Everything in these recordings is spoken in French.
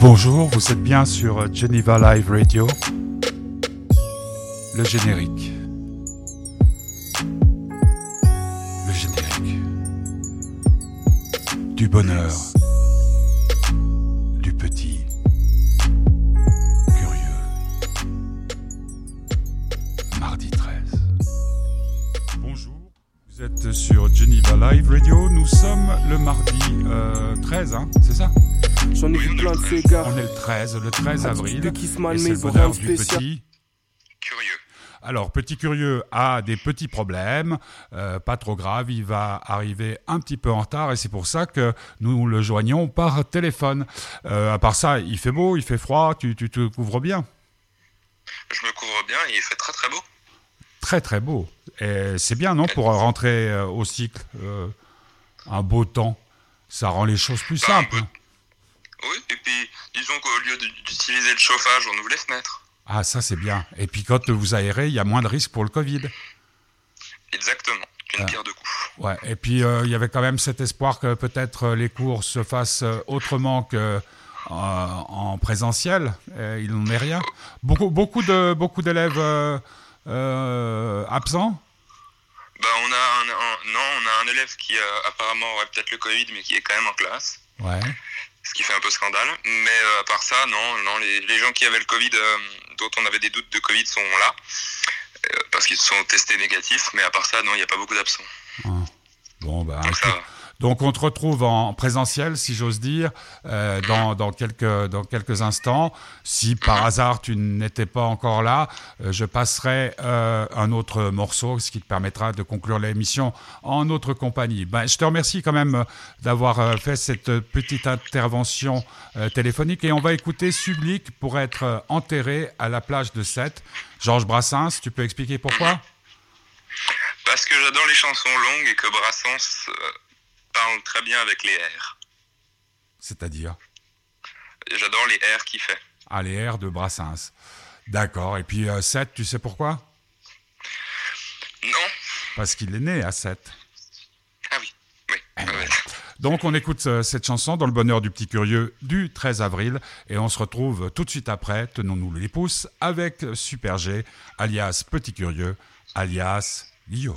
Bonjour, vous êtes bien sur Geneva Live Radio. Le générique. Le générique. Du bonheur. Du petit. Curieux. Mardi 13. Bonjour, vous êtes sur Geneva Live Radio. Nous sommes le mardi euh, 13, hein, c'est ça? J'en ai vu plein de ces gars. On est le 13, le 13 avril. de Kissman, mais bonheur du spécial. petit. Curieux. Alors, Petit Curieux a des petits problèmes, euh, pas trop graves, il va arriver un petit peu en retard et c'est pour ça que nous le joignons par téléphone. Euh, à part ça, il fait beau, il fait froid, tu, tu te couvres bien? Je me couvre bien et il fait très très beau. Très très beau. Et c'est bien, non, pour rentrer euh, au cycle, euh, un beau temps. Ça rend les choses plus Bah, un simples. Oui, et puis disons qu'au lieu d'utiliser le chauffage, on ouvre les fenêtres. Ah, ça c'est bien. Et puis quand vous aérez, il y a moins de risques pour le Covid. Exactement. Ah. pierre de coups. Ouais, et puis euh, il y avait quand même cet espoir que peut-être euh, les cours se fassent euh, autrement que euh, en présentiel. Il n'en est rien. Beaucoup, beaucoup de beaucoup d'élèves euh, absents? Bah, on a un, un- non, on a un élève qui apparemment aurait peut-être le Covid, mais qui est quand même en classe. Ouais. Ce qui fait un peu scandale. Mais euh, à part ça, non, non les, les gens qui avaient le Covid, euh, dont on avait des doutes de Covid, sont là. euh, parce qu'ils sont testés négatifs. Mais à part ça, non, il n'y a pas beaucoup d'absents. Bon, bah, Donc ça va. Donc on te retrouve en présentiel, si j'ose dire, euh, dans, quelques, instants. Si par hasard tu n'étais pas encore là, euh, je passerai euh, un autre morceau, ce qui te permettra de conclure l'émission en notre compagnie. Ben, je te remercie quand même d'avoir fait cette petite intervention téléphonique et on va écouter Sublique pour être enterré à la plage de Sète. Georges Brassens, tu peux expliquer pourquoi? Parce que j'adore les chansons longues et que Brassens parle très bien avec les R. C'est-à-dire J'adore les R qu'il fait. Ah, les airs de Brassens. D'accord. Et puis euh, 7, tu sais pourquoi? Non Parce qu'il est né à 7. Ah oui, oui. Eh ouais. Donc on écoute euh, cette chanson dans le bonheur du petit curieux du 13 avril et on se retrouve tout de suite après, tenons-nous les pouces, avec Super G, alias Petit Curieux, alias Guillaume.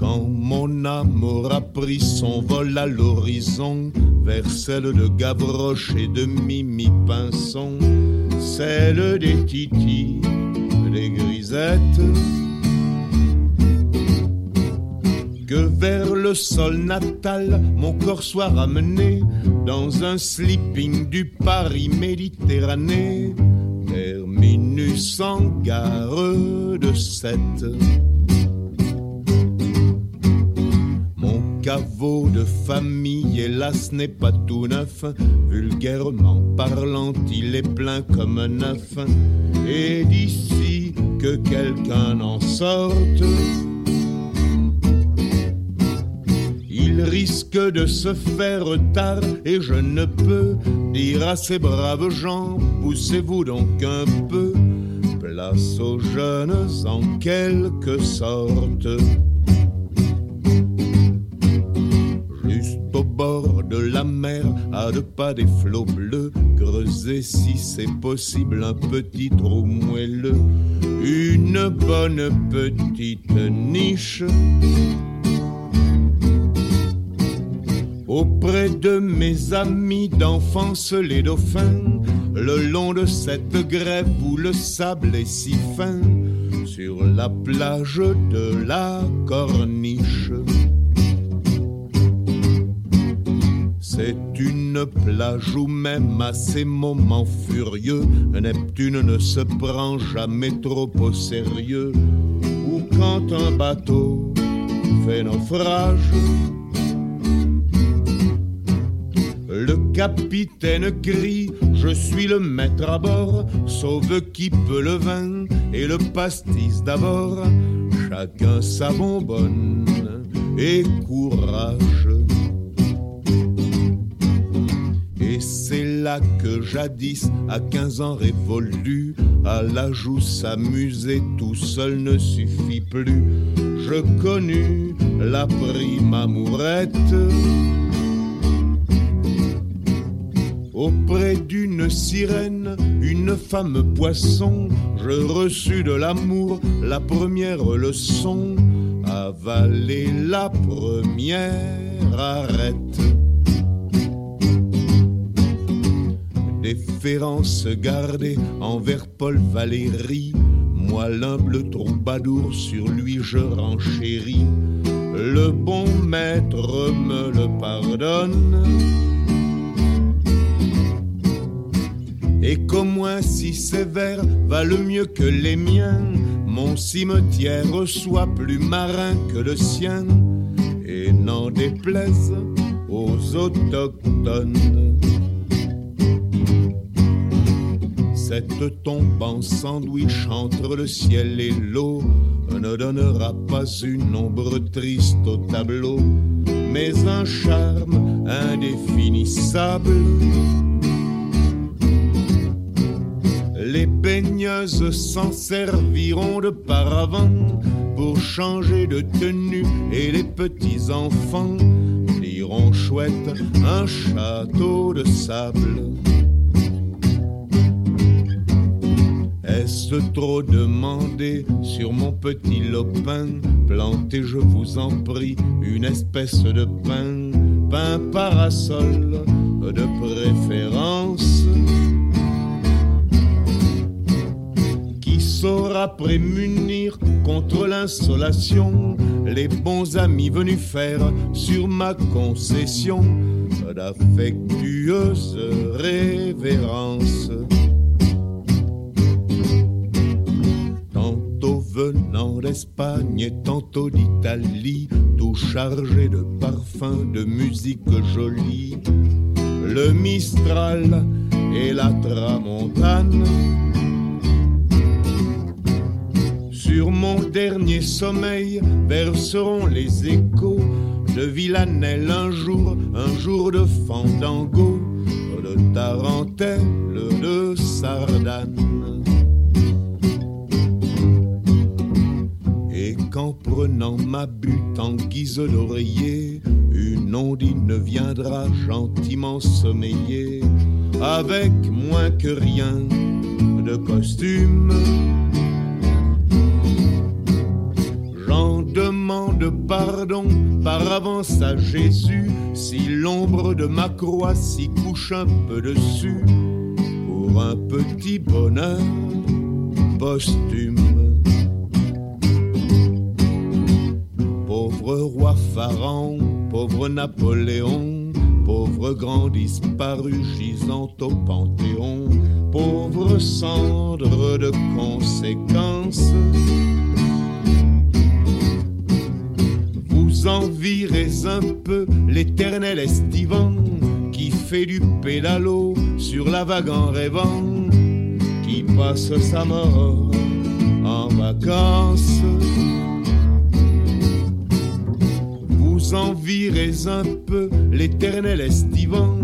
Quand mon âme aura pris son vol à l'horizon, vers celle de Gavroche et de Mimi Pinson, celle des titis, des grisettes, que vers le sol natal mon corps soit ramené dans un sleeping du Paris Méditerranée, terminus en gare de Sète. Caveau de famille, hélas, n'est pas tout neuf. Vulgairement parlant, il est plein comme un œuf. Et d'ici que quelqu'un en sorte, il risque de se faire tard. Et je ne peux dire à ces braves gens, poussez-vous donc un peu. Place aux jeunes en quelque sorte. Pas des flots bleus, creuser si c'est possible un petit trou moelleux, une bonne petite niche. Auprès de mes amis d'enfance les dauphins, le long de cette grève où le sable est si fin, sur la plage de la corniche. C'est une plage où même à ces moments furieux, Neptune ne se prend jamais trop au sérieux. Ou quand un bateau fait naufrage, le capitaine crie Je suis le maître à bord, sauve qui peut le vin et le pastis d'abord. Chacun sa bonbonne et courage. Là que jadis, à 15 ans révolu, à l'âge où s'amuser tout seul ne suffit plus, je connus la prime amourette. Auprès d'une sirène, une femme poisson, je reçus de l'amour la première leçon, avaler la première arrête. Déférence gardée envers Paul Valéry. Moi, l'humble troubadour, sur lui je renchéris. Le bon maître me le pardonne. Et qu'au moins si sévère valent mieux que les miens, mon cimetière soit plus marin que le sien, et n'en déplaise aux autochtones. Cette tombe en sandwich entre le ciel et l'eau ne donnera pas une ombre triste au tableau, mais un charme indéfinissable. Les baigneuses s'en serviront de paravent pour changer de tenue et les petits enfants liront chouette un château de sable. Est-ce trop demandé sur mon petit lopin? Plantez, je vous en prie, une espèce de pain, pain parasol de préférence. Qui saura prémunir contre l'insolation les bons amis venus faire sur ma concession d'affectueuses révérences? Venant d'Espagne et tantôt d'Italie, tout chargé de parfums, de musique jolie. Le Mistral et la Tramontane. Sur mon dernier sommeil verseront les échos de Villanelle un jour, un jour de fandango, de tarentelle, de sardane. Qu'en prenant ma butte en guise d'oreiller, une ondine viendra gentiment sommeiller, avec moins que rien de costume. J'en demande pardon par avance à Jésus, si l'ombre de ma croix s'y couche un peu dessus, pour un petit bonheur posthume. Napoléon, pauvre grand disparu gisant au Panthéon, pauvre cendre de conséquences. Vous envirez un peu l'éternel estivant qui fait du pédalo sur la vague en rêvant, qui passe sa mort en vacances. Envirez un peu l'éternel estivant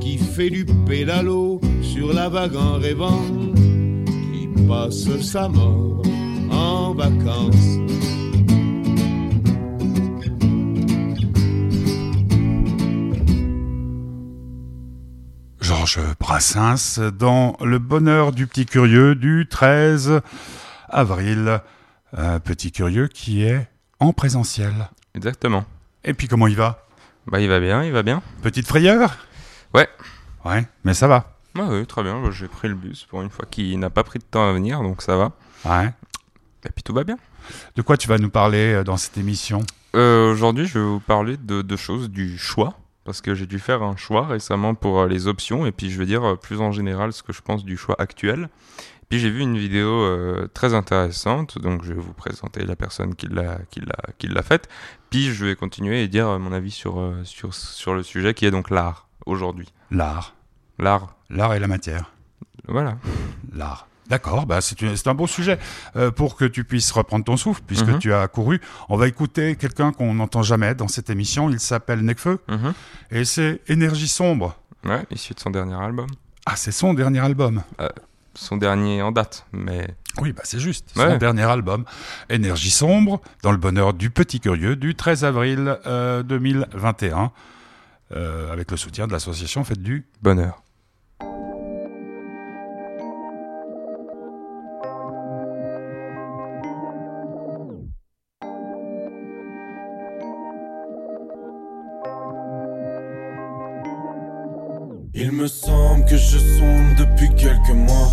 qui fait du pédalo sur la vague en rêvant, qui passe sa mort en vacances. Georges Brassens dans Le bonheur du petit curieux du 13 avril. Un petit curieux qui est en présentiel. Exactement. Et puis comment il va? Bah, il va bien, il va bien. Petite frayeur? Ouais. Ouais, mais ça va. Ouais, oui, très bien. J'ai pris le bus pour une fois qui n'a pas pris de temps à venir, donc ça va. Ouais. Et puis tout va bien. De quoi tu vas nous parler euh, dans cette émission? Euh, Aujourd'hui, je vais vous parler de deux choses, du choix, parce que j'ai dû faire un choix récemment pour euh, les options, et puis je vais dire plus en général ce que je pense du choix actuel. Puis j'ai vu une vidéo euh, très intéressante, donc je vais vous présenter la personne qui l'a qui l'a qui l'a faite. Puis je vais continuer et dire euh, mon avis sur euh, sur sur le sujet qui est donc l'art aujourd'hui. L'art. L'art, L'art et la matière. voilà. L'art. D'accord, bah c'est un beau sujet Euh, pour que tu puisses reprendre ton souffle puisque Mhm. tu as couru. On va écouter quelqu'un qu'on n'entend jamais dans cette émission. Il s'appelle Necfeu Mhm. et c'est Énergie sombre. Ouais, issu de son dernier album, Ah, c'est son dernier album. Son dernier en date, mais Oui, bah c'est juste. Son Ouais. dernier album, Énergie sombre, dans le bonheur du petit curieux, du 13 avril euh, 2021, euh, avec le soutien de l'association Fête du bonheur. Il me semble que je sombre depuis quelques mois.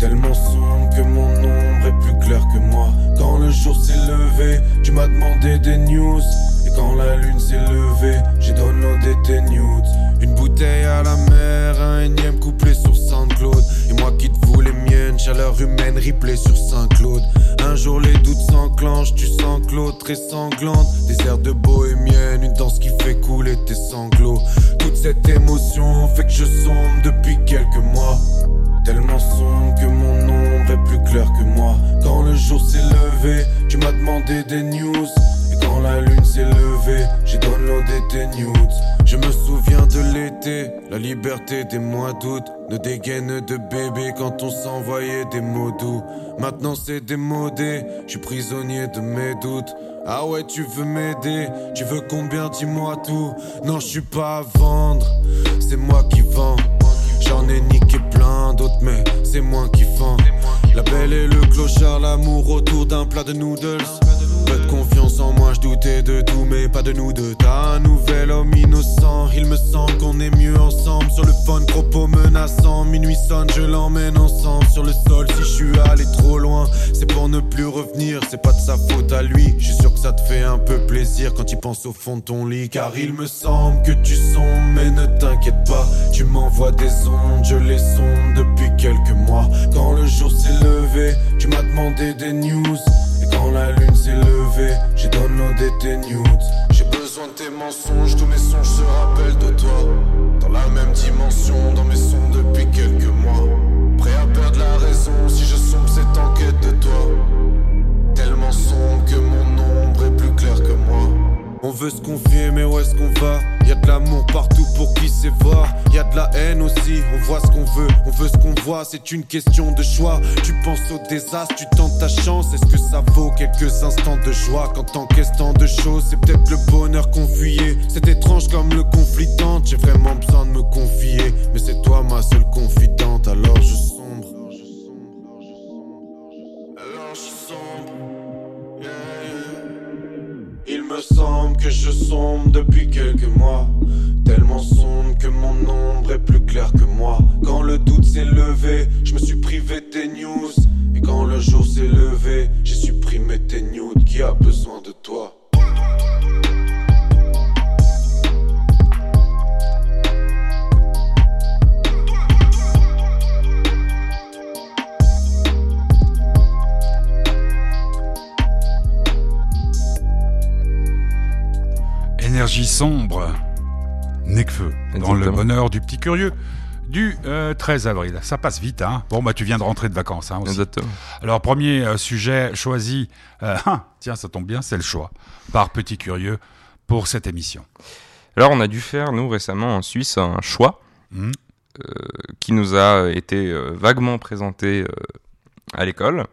Tellement sombre que mon ombre est plus claire que moi. Quand le jour s'est levé, tu m'as demandé des news. Et quand la lune s'est levée, j'ai downloadé tes nudes. Une bouteille à la mer, un énième couplet sur Saint-Claude. Et moi qui te voulais mienne, chaleur humaine replay sur Saint-Claude. Un jour les doutes s'enclenchent, tu sens que l'autre sanglante. Des airs de bohémienne, une danse qui fait couler tes sanglots. Toute cette émotion fait que je sombre depuis quelques mois. Tellement sombre que mon ombre est plus clair que moi. Quand le jour s'est levé, tu m'as demandé des news. La lune s'est levée, j'ai downloadé tes nudes. Je me souviens de l'été, la liberté des mois d'août. Nos dégaines de bébé quand on s'envoyait des mots doux. Maintenant c'est démodé, je suis prisonnier de mes doutes. Ah ouais, tu veux m'aider, tu veux combien, dis-moi tout. Non, je suis pas à vendre, c'est moi qui vends. J'en ai niqué plein d'autres, mais c'est moi qui vends. La belle et le clochard, l'amour autour d'un plat de noodles. Peu de confiance en moi, je doutais de tout, mais pas de nous deux. T'as nouvel homme innocent, il me semble qu'on est mieux ensemble. Sur le phone, propos menaçants. Minuit sonne, je l'emmène ensemble sur le sol. Si je suis allé trop loin, c'est pour ne plus revenir. C'est pas de sa faute à lui. Je suis sûr que ça te fait un peu plaisir quand il pense au fond de ton lit. Car il me semble que tu sombres, mais ne t'inquiète pas. Tu m'envoies des ondes, je les sonde depuis quelques mois. Quand le jour s'est levé, tu m'as demandé des news. La lune s'est levée, j'ai downloadé tes nudes. J'ai besoin de tes mensonges, tous mes songes se rappellent de toi. Dans la même dimension, dans mes sons depuis quelques mois. Prêt à perdre la raison si je sombre cette enquête de toi. Tellement sombre que mon ombre est plus claire que moi. On veut se confier, mais où est-ce qu'on va? Y a de l'amour partout pour qui sait voir. Y a de la haine aussi. On voit ce qu'on veut, on veut ce qu'on voit. C'est une question de choix. Tu penses au désastre, tu tentes ta chance. Est-ce que ça vaut quelques instants de joie? Quand t'encaisses tant de choses, c'est peut-être le bonheur qu'on fuyait. C'est étrange comme le conflit tente. J'ai vraiment besoin de me confier. Mais c'est toi ma seule confidente, alors je je sombre depuis quelques mois. Tellement sombre que mon ombre est plus claire que moi. Quand le doute s'est levé, je me suis privé des news. Et quand le jour s'est levé, j'ai supprimé tes nudes. Qui a besoin de toi? Énergie sombre, Necfeu, dans le bonheur du petit curieux, du euh, 13 avril. Ça passe vite, hein Bon, bah tu viens de rentrer de vacances, hein, aussi. Exactement. Alors, premier euh, sujet choisi, euh, ah, tiens, ça tombe bien, c'est le choix, par Petit Curieux, pour cette émission. Alors, on a dû faire, nous, récemment en Suisse, un choix Hmm. qui nous a été euh, vaguement présenté euh, à l'école.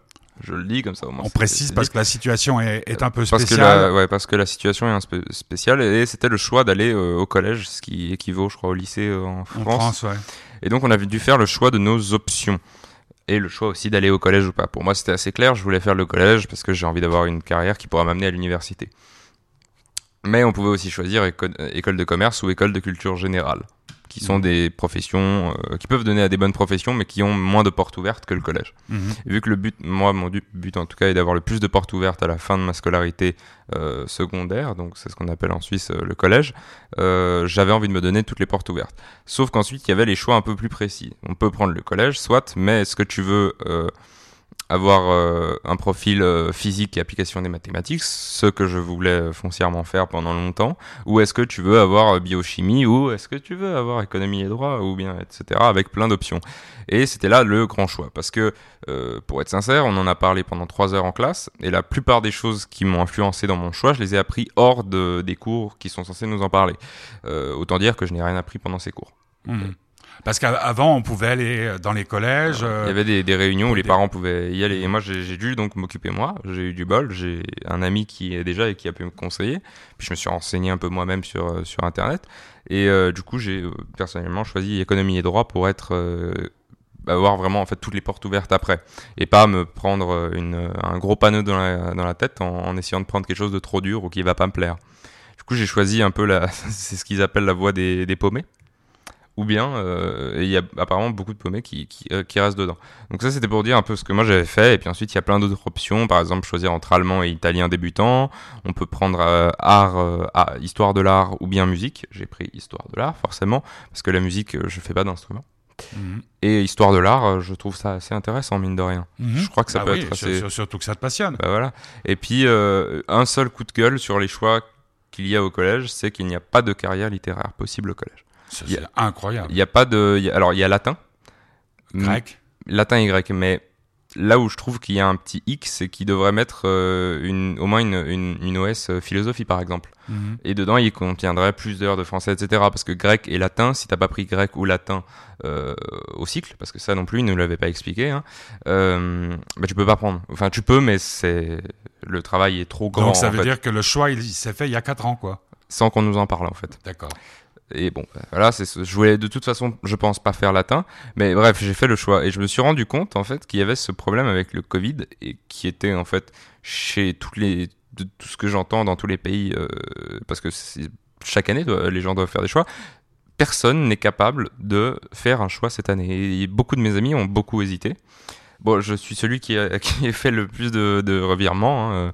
Je le dis comme ça au moins. On précise parce que la situation est, est un peu parce que, spéciale. la, ouais, parce que la situation est un peu spéciale et c'était le choix d'aller euh, au collège, ce qui équivaut, je crois, au lycée euh, en en France. France, ouais. Et donc, on a dû faire le choix de nos options. et le choix aussi d'aller au collège ou pas. Pour moi, c'était assez clair, je voulais faire le collège parce que j'ai envie d'avoir une carrière qui pourra m'amener à l'université. Mais on pouvait aussi choisir école de commerce ou école de culture générale qui sont des professions euh, qui peuvent donner à des bonnes professions, mais qui ont moins de portes ouvertes que le collège. Mhm. vu que le but, moi, mon but en tout cas, est d'avoir le plus de portes ouvertes à la fin de ma scolarité euh, secondaire, donc c'est ce qu'on appelle en Suisse euh, le collège, j'avais envie de me donner toutes les portes ouvertes. Sauf qu'ensuite, il y avait les choix un peu plus précis. On peut prendre le collège, soit, mais est-ce que tu veux avoir euh, un profil euh, physique et application des mathématiques, ce que je voulais foncièrement faire pendant longtemps, ou est-ce que tu veux avoir euh, biochimie, ou est-ce que tu veux avoir économie et droit, ou bien etc. avec plein d'options. Et c'était là le grand choix, parce que pour être sincère, on en a parlé pendant trois heures en classe, et la plupart des choses qui m'ont influencé dans mon choix, je les ai appris hors de, des cours qui sont censés nous en parler. autant dire que je n'ai rien appris pendant ces cours. Mmh. Parce qu'avant, on pouvait aller dans les collèges. Il y avait des, des réunions où les parents pouvaient y aller. Et moi, j'ai dû donc m'occuper moi. J'ai eu du bol. J'ai un ami qui est déjà et qui a pu me conseiller. Puis je me suis renseigné un peu moi-même sur, euh, sur Internet. Et euh, du coup, j'ai euh, personnellement choisi économie et droit pour être avoir vraiment en fait toutes les portes ouvertes après et pas me prendre une, un gros panneau dans la, dans la tête en, en, essayant de prendre quelque chose de trop dur ou qui va pas me plaire. Du coup, j'ai choisi un peu la, c'est ce qu'ils appellent la voie des, des paumés ou bien euh, il y a apparemment beaucoup de paumés qui, euh, qui, restent dedans. Donc ça c'était pour dire un peu ce que moi j'avais fait et puis ensuite il y a plein d'autres options, par exemple choisir entre allemand et italien débutant, on peut prendre euh, art, histoire de l'art ou bien musique, j'ai pris histoire de l'art forcément parce que la musique je fais pas d'instrument. Mhm. Et histoire de l'art, je trouve ça assez intéressant mine de rien. Mhm. Je crois que ça bah peut être assez... Surtout que ça te passionne. Bah voilà. Et puis un seul coup de gueule sur les choix qu'il y a au collège, c'est qu'il n'y a pas de carrière littéraire possible au collège. C'est incroyable. Il n'y a pas de. alors, il y a latin. Grec. Latin et grec. Mais là où je trouve qu'il y a un petit X, c'est qu'il devrait mettre euh, une, au moins une, une, OS euh, philosophie, par exemple. Mhm. Et dedans, il contiendrait plus d'heures de français, etc. Parce que grec et latin, si t'as pas pris grec ou latin euh, au cycle, parce que ça non plus, il ne l'avait pas expliqué, hein, bah, tu peux pas prendre. Enfin, tu peux, mais c'est le travail est trop grand. Donc ça veut dire que le choix, il s'est fait il y a 4 ans, quoi. Sans qu'on nous en parle, en fait. D'accord. Et bon, bah, voilà, c'est je voulais de toute façon, je pense pas faire latin, mais bref, j'ai fait le choix et je me suis rendu compte en fait qu'il y avait ce problème avec le Covid et qui était en fait chez toutes les de tout ce que j'entends dans tous les pays euh, parce que chaque année les gens doivent faire des choix. Personne n'est capable de faire un choix cette année et beaucoup de mes amis ont beaucoup hésité. Bon, je suis celui qui a, qui fait le plus de, de revirements, hein,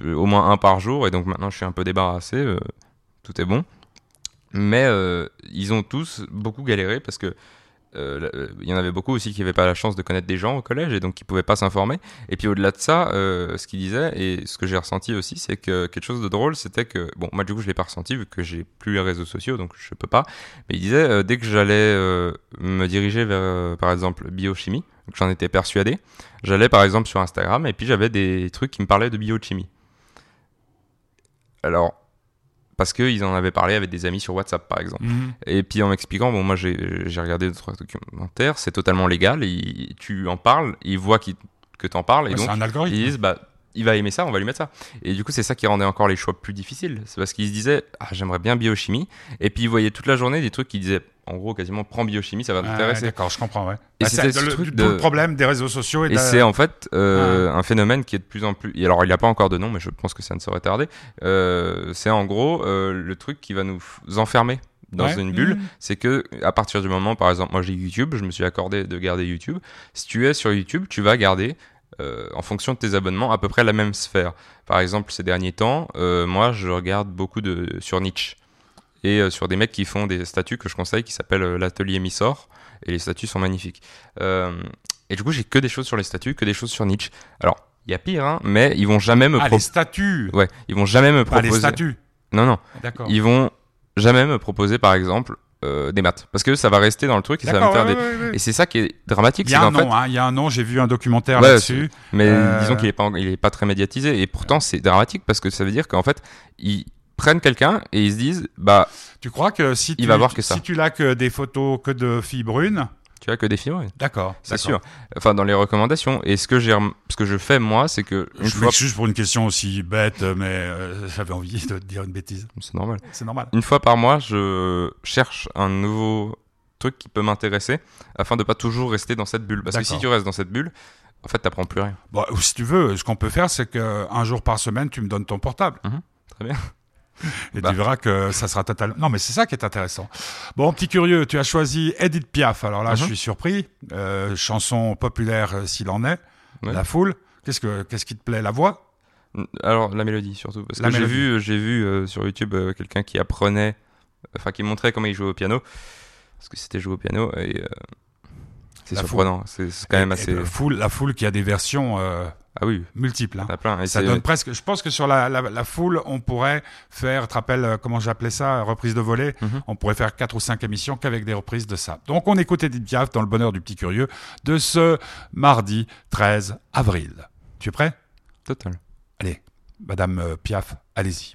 euh, au moins un par jour et donc maintenant je suis un peu débarrassé, euh, tout est bon. Mais euh, ils ont tous beaucoup galéré parce que euh, il y en avait beaucoup aussi qui n'avaient pas la chance de connaître des gens au collège et donc qui pouvaient pas s'informer. Et puis au-delà de ça, euh, ce qu'ils disaient et ce que j'ai ressenti aussi, c'est que quelque chose de drôle, c'était que bon, moi du coup je l'ai pas ressenti vu que j'ai plus les réseaux sociaux, donc je peux pas. Mais ils disaient dès que j'allais me diriger vers par exemple biochimie, j'en étais persuadé, j'allais par exemple sur Instagram et puis j'avais des trucs qui me parlaient de biochimie. Alors parce qu'ils en avaient parlé avec des amis sur WhatsApp par exemple. Mhm. Et puis en m'expliquant, bon moi j'ai regardé d'autres documentaires, c'est totalement légal, et tu en parles, ils voient que tu en parles, et donc ils disent bah il va aimer ça, on va lui mettre ça. Et du coup, c'est ça qui rendait encore les choix plus difficiles. C'est parce qu'ils se disaient, ah, j'aimerais bien biochimie. Et puis, ils voyaient toute la journée des trucs qui disaient, en gros, quasiment, prends biochimie, ça va t'intéresser. D'accord, je comprends, ouais. Et bah, c'est le, truc le problème des réseaux sociaux. Et, et c'est en fait euh, un phénomène qui est de plus en plus. alors, il n'y a pas encore de nom, mais je pense que ça ne saurait tarder. Euh, c'est en gros euh, le truc qui va nous enfermer dans une bulle, mmh. c'est que à partir du moment, par exemple, moi j'ai YouTube, je me suis accordé de garder YouTube. Si tu es sur YouTube, tu vas garder euh, en fonction de tes abonnements, à peu près la même sphère. Par exemple, ces derniers temps, euh, moi, je regarde beaucoup de sur Nietzsche et euh, sur des mecs qui font des statuts que je conseille qui s'appellent l'atelier Missor et les statuts sont magnifiques. et du coup, j'ai que des choses sur les statuts, que des choses sur Nietzsche. Alors, il y a pire, hein, mais ils vont jamais me ah, les statuts. Ouais, ils vont jamais me proposer. Ah, les statuts. Non, non. D'accord. Ils vont jamais me proposer, par exemple, euh, des maths. Parce que ça va rester dans le truc et ça va me faire des et c'est ça qui est dramatique il y a un nom hein, il y a un nom j'ai vu un documentaire là-dessus. mais euh, disons qu'il est pas il est pas très médiatisé. Et pourtant c'est dramatique parce que ça veut dire qu'en fait ils prennent quelqu'un et ils se disent bah tu crois que si il tu, va voir que ça. si tu l'as que des photos que de filles brunes tu as que des films, D'accord. C'est sûr. Enfin, dans les recommandations. Et ce que j'ai, ce que je fais moi, c'est que je fois... juste pour une question aussi bête, mais euh, j'avais envie de te dire une bêtise. C'est normal. C'est normal. Une fois par mois, je cherche un nouveau truc qui peut m'intéresser afin de pas toujours rester dans cette bulle. Parce que si tu restes dans cette bulle, en fait, t'apprends plus rien. Bon, ou si tu veux, ce qu'on peut faire, c'est qu'un jour par semaine, tu me donnes ton portable. Très bien. Et Bah. tu verras que ça sera totalement. Non, mais c'est ça qui est intéressant. Bon, petit curieux, tu as choisi Edith Piaf. Alors là, je Mhm. suis surpris. Euh, chanson populaire euh, s'il en est. Ouais. La foule. Qu'est-ce que qu'est-ce qui te plaît? La voix? Alors, la mélodie surtout. Parce La que j'ai vu, j'ai vu euh, sur YouTube quelqu'un qui apprenait, enfin qui montrait comment il jouait au piano. Parce que c'était jouer au piano et c'est surprenant. C'est quand même Et- assez. et la foule, la foule qui a des versions Ah oui, multiples. hein. plein. Et Ça donne presque. Je pense que sur la, la, la foule, on pourrait faire. Tu te rappelles euh, comment j'appelais ça Reprise de volée. Mhm. On pourrait faire quatre ou cinq émissions qu'avec des reprises de ça. Donc on écoute Edith Piaf dans le bonheur du petit curieux de ce mardi 13 avril. Tu es prêt? Total. Allez, Madame euh, Piaf, allez-y.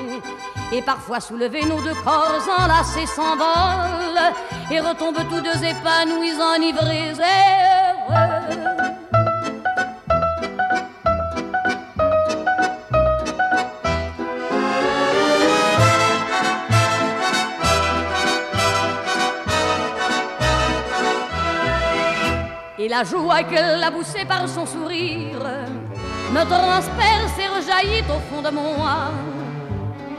Et parfois soulevés, nos deux corps enlacés s'envolent et retombent tous deux épanouis, enivrés et heureux. Et la joie qu'elle a poussée par son sourire me transperce et rejaillit au fond de moi.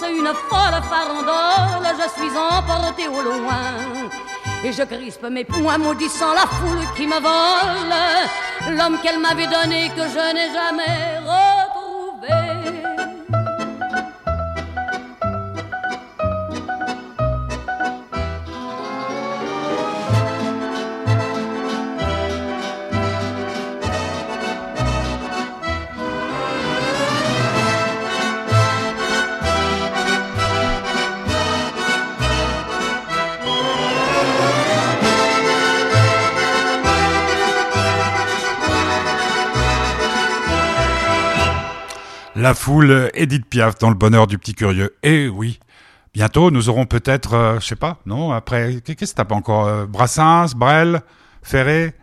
une folle farandole, je suis emporté au loin. Et je crispe mes poings maudissant la foule qui me vole. L'homme qu'elle m'avait donné que je n'ai jamais La foule, Edith Piaf dans le bonheur du petit curieux. Et oui, bientôt nous aurons peut-être, euh, je sais pas, non, après, qu'est-ce que t'as pas encore euh, Brassens, Brel, Ferré?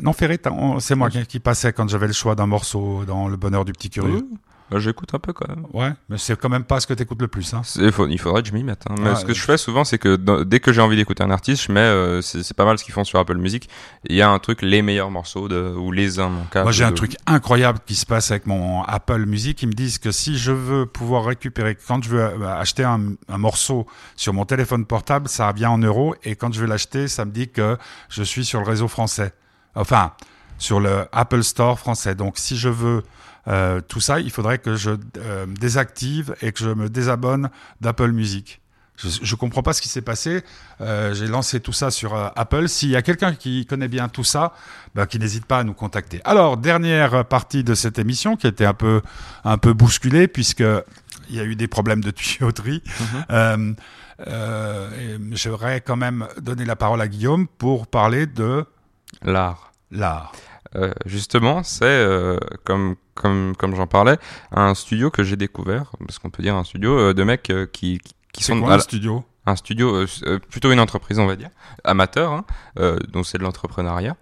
Non, Ferré, c'est moi qui, qui passais quand j'avais le choix d'un morceau dans le bonheur du petit curieux. Oui. Bah, J'écoute un peu quand même. Ouais, mais c'est quand même pas ce que t'écoutes le plus. Hein. Il, faut- il faudrait que je m'y mette. hein. Mais Ouais, ce que ouais. je fais souvent, c'est que dans- dès que j'ai envie d'écouter un artiste, je mets, euh, c'est pas mal ce qu'ils font sur Apple Music. Il y a un truc, les meilleurs morceaux de, ou les uns, mon cas. Moi, j'ai un truc incroyable qui se passe avec mon Apple Music. Ils me disent que si je veux pouvoir récupérer, quand je veux euh, acheter un, un morceau sur mon téléphone portable, ça vient en euros. Et quand je vais l'acheter, ça me dit que je suis sur le réseau français. Enfin, sur le Apple Store français. Donc, si je veux euh, tout ça, il faudrait que je euh, désactive et que je me désabonne d'Apple Music. Je, je comprends pas ce qui s'est passé. Euh, J'ai lancé tout ça sur euh, Apple. S'il y a quelqu'un qui connaît bien tout ça, bah, qui n'hésite pas à nous contacter. Alors, dernière partie de cette émission qui était un peu, un peu bousculée puisque il y a eu des problèmes de tuyauterie. Euh, euh, et J'aurais quand même donné la parole à Guillaume pour parler de L'art. l'art Euh, justement, c'est euh, comme comme comme j'en parlais, un studio que j'ai découvert, parce qu'on peut dire un studio euh, de mecs euh, qui qui- sont quoi un la- studio? Un studio, euh, euh, plutôt une entreprise, on va dire, amateur, hein, euh, donc c'est de l'entrepreneuriat,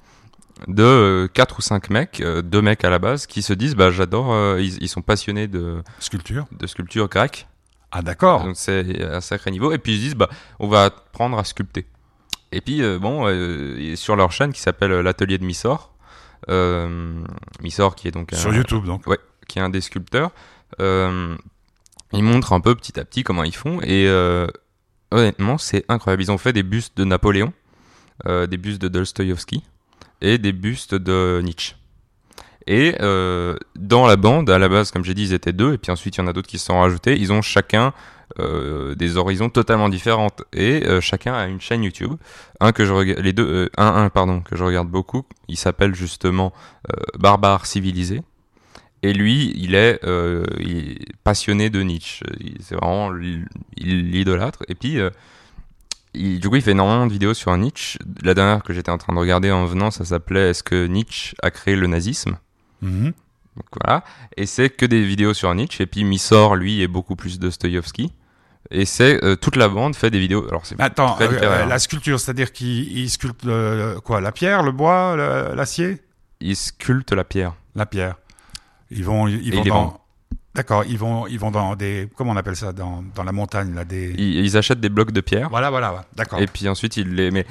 de quatre ou cinq mecs, euh, deux mecs à la base, qui se disent, bah j'adore, euh, ils, ils sont passionnés de, Sculpture de sculpture grecque, Ah d'accord. donc c'est un sacré niveau, et puis ils se disent, bah on va apprendre à sculpter. Et puis euh, bon, euh, sur leur chaîne qui s'appelle l'atelier de Missor, Missor qui est donc Sur un- YouTube donc. qui est un des sculpteurs, euh, ils montrent un peu petit à petit comment ils font et euh, honnêtement c'est incroyable. Ils ont fait des bustes de Napoléon, euh, des bustes de Dostoïevski et des bustes de Nietzsche. Et euh, dans la bande, à la base, comme j'ai dit, ils étaient deux, et puis ensuite il y en a d'autres qui se sont rajoutés. Ils ont chacun euh, des horizons totalement différentes, et euh, chacun a une chaîne YouTube. Un que je regarde, les deux, euh, un, un pardon, que je regarde beaucoup. Il s'appelle justement euh, Barbare civilisé. Et lui, il est, euh, passionné de Nietzsche. C'est vraiment, il l'idolâtre. Et puis, euh, il- du coup, il fait énormément de vidéos sur Nietzsche. La dernière que j'étais en train de regarder en venant, ça s'appelait Est-ce que Nietzsche a créé le nazisme? Mhm. Donc voilà. Et c'est que des vidéos sur Nietzsche. Et puis Missor, lui, est beaucoup plus Dostoïevski. Et c'est euh, toute la bande fait des vidéos. Alors c'est Attends, très euh, euh, la sculpture, c'est-à-dire qu'il il sculpte euh, quoi La pierre, le bois, le- l'acier? Il sculpte la pierre. La pierre. Ils vont, ils dans. D'accord, ils vont, ils vont dans des, comment on appelle ça, dans, dans la montagne là, des. Ils, ils achètent des blocs de pierre. Voilà, voilà, ouais. d'accord. Et puis ensuite, ils les. Mais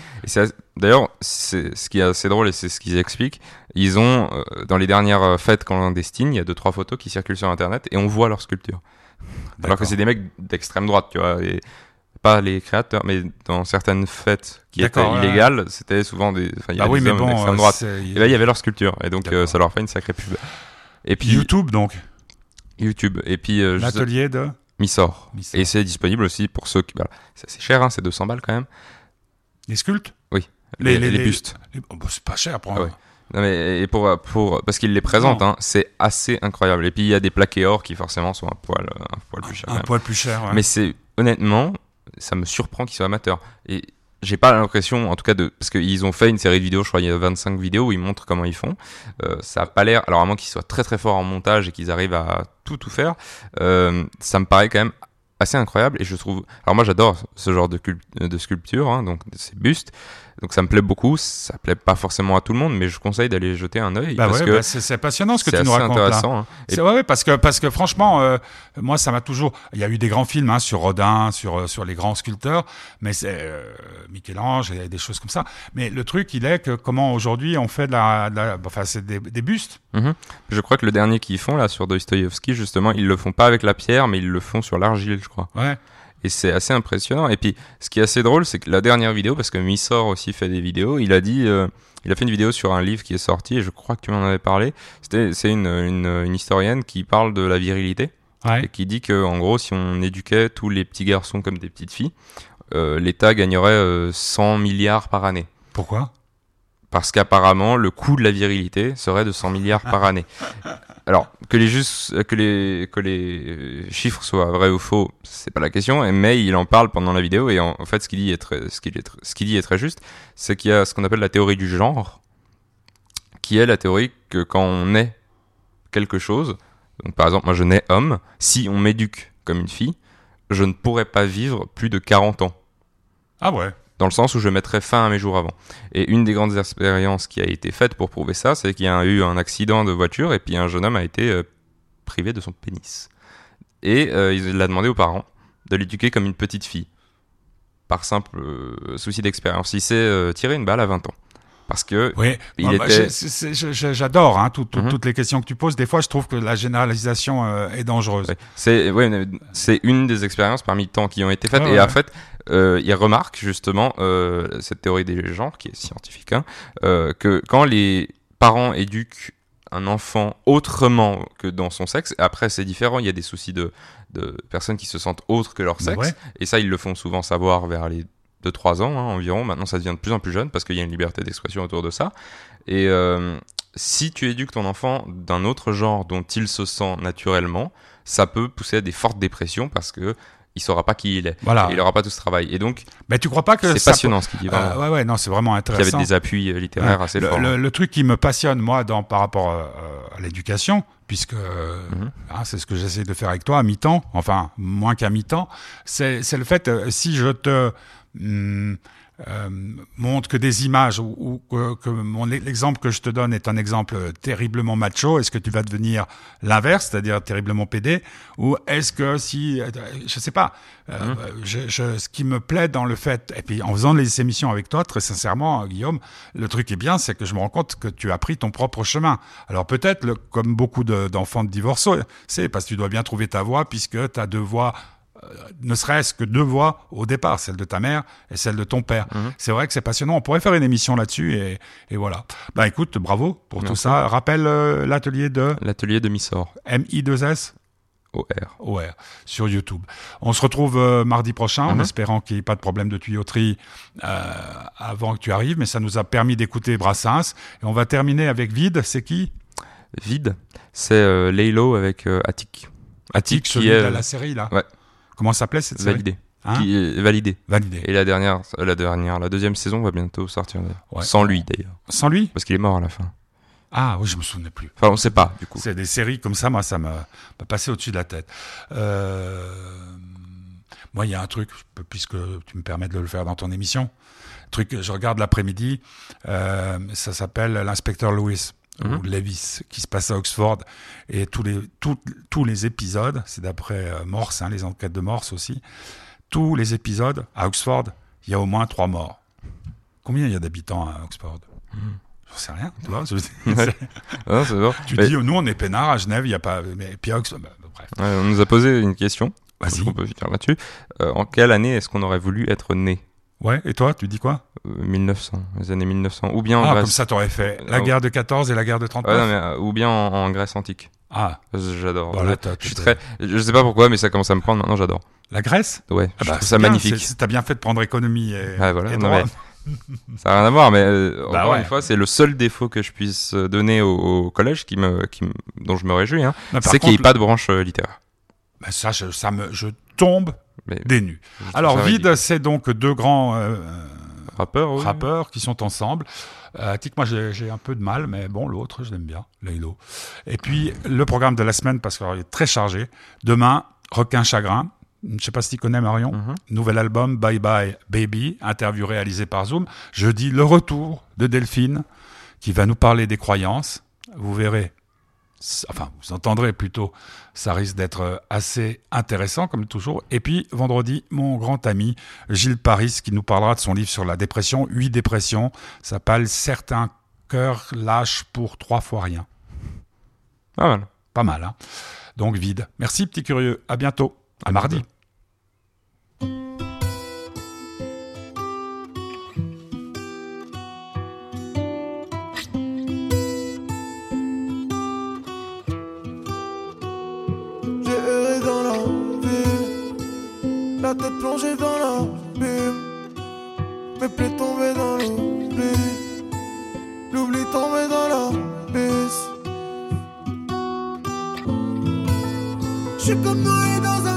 d'ailleurs, c'est ce qui est assez drôle et c'est ce qu'ils expliquent. Ils ont euh, dans les dernières euh, fêtes clandestines, il y a deux trois photos qui circulent sur Internet et on voit leurs sculptures. Alors que c'est des mecs d'extrême droite, tu vois. Et pas les créateurs, mais dans certaines fêtes qui étaient ouais, illégales, c'était souvent des. Enfin, il y Bah a oui, des mais bon, d'extrême euh, droite. Et là, il y avait leur sculpture. Et donc, euh, ça leur fait une sacrée pub. Et puis, YouTube donc, YouTube. Et puis, euh, l'atelier de. Missor. Missor. Et c'est disponible aussi pour ceux qui. bah, c'est assez cher, hein, c'est 200 balles quand même. Les sculptes? Les, Les- les les- bustes. Oh, bah, C'est pas cher pour. Ah ouais. Non mais et pour pour parce qu'il les présente, hein, c'est assez incroyable. Et puis il y a des plaqués or qui forcément sont un poil un poil plus cher. Un poil plus cher. ouais. Mais c'est honnêtement, ça me surprend qu'ils soient amateurs. Et j'ai pas l'impression, en tout cas de parce qu'ils ont fait une série de vidéos, je crois il y a 25 vidéos où ils montrent comment ils font. Euh, ça a pas l'air, alors à moins qu'ils soient très très forts en montage et qu'ils arrivent à tout tout faire, euh, ça me paraît quand même assez incroyable et je trouve alors moi j'adore ce genre de, de sculpture hein, donc ces bustes donc ça me plaît beaucoup ça plaît pas forcément à tout le monde mais je conseille d'aller jeter un œil Bah parce ouais, que bah c'est c'est passionnant ce que c'est tu nous racontes là. intéressant hein. Et C'est ouais, parce que parce que franchement, euh, moi ça m'a toujours. Il y a eu des grands films hein, sur Rodin, sur euh, sur les grands sculpteurs, mais c'est euh, Michel-Ange et des choses comme ça. Mais le truc, il est que comment aujourd'hui on fait de la, de la- enfin c'est des, des bustes. Je crois que le dernier qu'ils font là sur Dostoïevski, justement, ils le font pas avec la pierre, mais ils le font sur l'argile, je crois. Ouais. Et c'est assez impressionnant. Et puis, ce qui est assez drôle, c'est que la dernière vidéo, parce que Missor aussi fait des vidéos, il a dit, euh, il a fait une vidéo sur un livre qui est sorti, et je crois que tu m'en avais parlé. C'était, c'est une, une, une historienne qui parle de la virilité et qui dit que, en gros, si on éduquait tous les petits garçons comme des petites filles, euh, l'État gagnerait euh, 100 milliards par année. Pourquoi? Parce qu'apparemment, le coût de la virilité serait de 100 milliards par année. Alors, que les, juste, que les, que les chiffres soient vrais ou faux, c'est pas la question, mais il en parle pendant la vidéo, et en, en fait, ce qu'il dit est très, ce qu'il est tr- ce qu'il dit est très juste, c'est qu'il y a ce qu'on appelle la théorie du genre, qui est la théorie que quand on est quelque chose, donc par exemple, moi je nais homme, si on m'éduque comme une fille, je ne pourrais pas vivre plus de 40 ans Ah ouais. Dans le sens où je mettrais fin à mes jours avant. Et une des grandes expériences qui a été faite pour prouver ça, c'est qu'il y a eu un accident de voiture et puis un jeune homme a été euh, privé de son pénis. Et euh, il a demandé aux parents de l'éduquer comme une petite fille, par simple euh, souci d'expérience. Il s'est euh, tiré une balle à 20 ans. Parce que Oui. Il moi, était- J'adore hein, tout- tout- toutes les questions que tu poses. Des fois, je trouve que la généralisation euh, est dangereuse. Ouais. C'est ouais, une des expériences parmi tant qui ont été faites. Et ouais. en fait, euh, il remarque justement euh, cette théorie des genres, qui est scientifique, hein, euh, que quand les parents éduquent un enfant autrement que dans son sexe, après c'est différent, il y a des soucis de, de personnes qui se sentent autres que leur Bah sexe, ouais. et ça ils le font souvent savoir vers les 2-3 ans hein, environ, maintenant ça devient de plus en plus jeune parce qu'il y a une liberté d'expression autour de ça, et euh, si tu éduques ton enfant d'un autre genre dont il se sent naturellement, ça peut pousser à des fortes dépressions parce que il saura pas qui il est. Voilà. Et il aura pas tout ce travail. Et donc, Mais tu crois pas que c'est passionnant ce qu'il dit. vraiment. Euh, ouais, ouais, non, c'est vraiment intéressant. avec des appuis euh, littéraires Ouais. assez le, forts. le- le truc qui me passionne, moi, dans, par rapport euh, à l'éducation, puisque euh, Mhm. hein, c'est ce que j'essaie de faire avec toi à mi-temps, enfin, moins qu'à mi-temps, c'est c'est le fait, si je te hum, euh, montre que des images ou, ou que, que mon l'exemple que je te donne est un exemple terriblement macho, est-ce que tu vas devenir l'inverse, c'est-à-dire terriblement pédé, ou est-ce que si, euh, je sais pas, euh, Mhm. je, je, ce qui me plaît dans le fait, et puis en faisant les émissions avec toi, très sincèrement, euh, Guillaume, le truc est bien, c'est que je me rends compte que tu as pris ton propre chemin. Alors peut-être, comme beaucoup de- d'enfants de, divorcés, c'est parce que tu dois bien trouver ta voie, puisque tu as deux voix euh, ne serait-ce que deux voix au départ, celle de ta mère et celle de ton père. Mhm. C'est vrai que c'est passionnant. On pourrait faire une émission là-dessus et, et voilà. Bah écoute, bravo pour tout ça. Rappelle euh, l'atelier de L'atelier de Missor, MI2S OR. OR sur YouTube. On se retrouve euh, mardi prochain en Mhm. espérant qu'il n'y ait pas de problème de tuyauterie euh, avant que tu arrives, mais ça nous a permis d'écouter Brassens. Et on va terminer avec Vide, c'est qui? Vide, c'est euh, Laylo avec Attic. Attic celui qui est de la série là. Ouais. Comment ça s'appelait cette série validé. Hein qui est validé. Validé. Et la dernière, euh, la dernière, la deuxième saison va bientôt sortir. Ouais. Sans lui d'ailleurs, Sans lui parce qu'il est mort à la fin. Ah oui, je me souvenais plus. Enfin, on sait pas du coup. C'est des séries comme ça, moi, ça m'a m'a passé au-dessus de la tête. Euh, moi, il y a un truc, puisque tu me permets de le faire dans ton émission, truc que je regarde l'après-midi, euh, ça s'appelle l'inspecteur Lewis. Mhm. ou Levis, qui se passe à Oxford, et tous les, tous, tous les épisodes, c'est d'après euh, Morse, hein, les enquêtes de Morse aussi, tous les épisodes à Oxford, il y a au moins trois morts. Combien il y a d'habitants à Oxford? J'en sais rien, tu vois. Ouais. Bon. tu Mais- dis, nous on est peinards à Genève, il n'y a pas. Mais puis à Oxford, bah, bref. Ouais, on nous a posé une question. Vas-y. On peut finir là-dessus. Euh, en quelle année est-ce qu'on aurait voulu être né? Ouais, et toi, tu dis quoi? Euh, 1900, les années 1900, ou bien en Ah, comme ça, t'aurais fait la Ah, guerre de 14 et la guerre de Ouais, 39 non, mais, euh, ou bien en, en Grèce antique. Ah, J'adore. Voilà, je, suis très, je sais pas pourquoi, mais ça commence à me prendre. Maintenant, j'adore. la Grèce? Ouais, Ah je bah, trouve ça bien, magnifique. T'as bien fait de prendre économie et, Ouais, voilà, et non, droit. Ça n'a rien à voir, mais euh, Bah encore ouais. une fois, c'est le seul défaut que je puisse euh, donner au, au collège qui me, qui dont je me réjouis. Hein, Mais c'est qu'il n'y ait pas de branche euh, littéraire. bah, ça, je, ça me, je tombe Mais des trouve Alors, Vide, c'est donc deux grands euh, oui. rappeurs qui sont ensemble. Euh, Tic, moi, j'ai un peu de mal, mais bon, l'autre, je l'aime bien, Laylo. Et puis, le programme de la semaine, parce qu'il est très chargé. Demain, Requin Chagrin. Je sais pas si tu connais Marion. Mhm. Nouvel album, Bye Bye Baby, interview réalisé par Zoom. Jeudi, le retour de Delphine, qui va nous parler des croyances. Vous verrez, enfin, vous entendrez plutôt, ça risque d'être euh, assez intéressant, comme toujours. Et puis, vendredi, mon grand ami Gilles Paris, qui nous parlera de son livre sur la dépression, Huit dépressions. Ça s'appelle Certains cœurs lâchent pour trois fois rien. Pas mal. Pas mal, hein Donc, vide. Merci, petit curieux. À bientôt. À mardi. Plaies tombées dans l'oubli, l'oubli tombé dans l'abysse. J'suis comme noyé dans un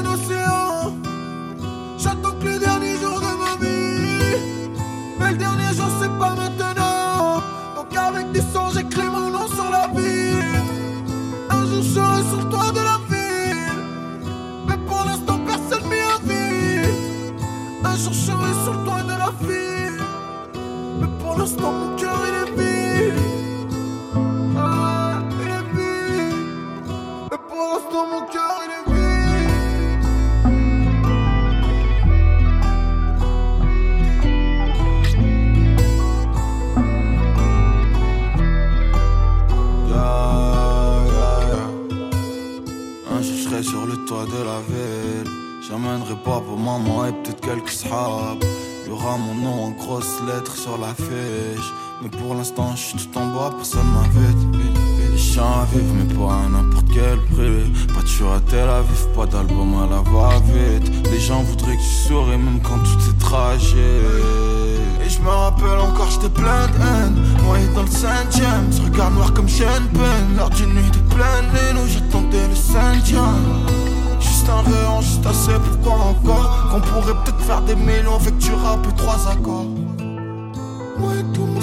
Moi et tout mon